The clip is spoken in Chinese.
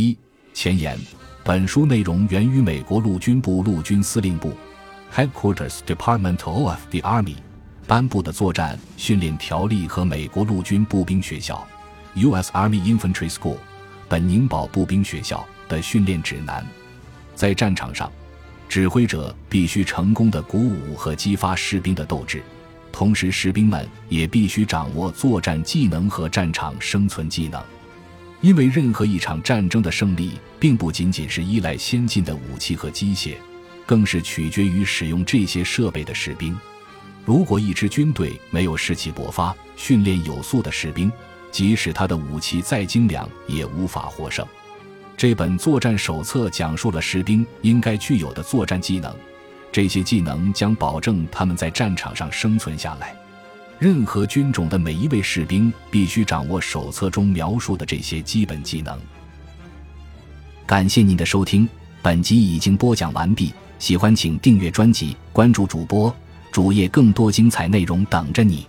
一、前言：本书内容源于美国陆军部陆军司令部 （Headquarters Department of the Army） 颁布的作战训练条例和美国陆军步兵学校 （U.S. Army Infantry School） 本宁堡步兵学校的训练指南。在战场上，指挥者必须成功的鼓舞和激发士兵的斗志，同时士兵们也必须掌握作战技能和战场生存技能。因为任何一场战争的胜利，并不仅仅是依赖先进的武器和机械，更是取决于使用这些设备的士兵。如果一支军队没有士气勃发、训练有素的士兵，即使他的武器再精良，也无法获胜。这本作战手册讲述了士兵应该具有的作战技能，这些技能将保证他们在战场上生存下来。任何军种的每一位士兵必须掌握手册中描述的这些基本技能。感谢您的收听，本集已经播讲完毕。喜欢请订阅专辑，关注主播主页，更多精彩内容等着你。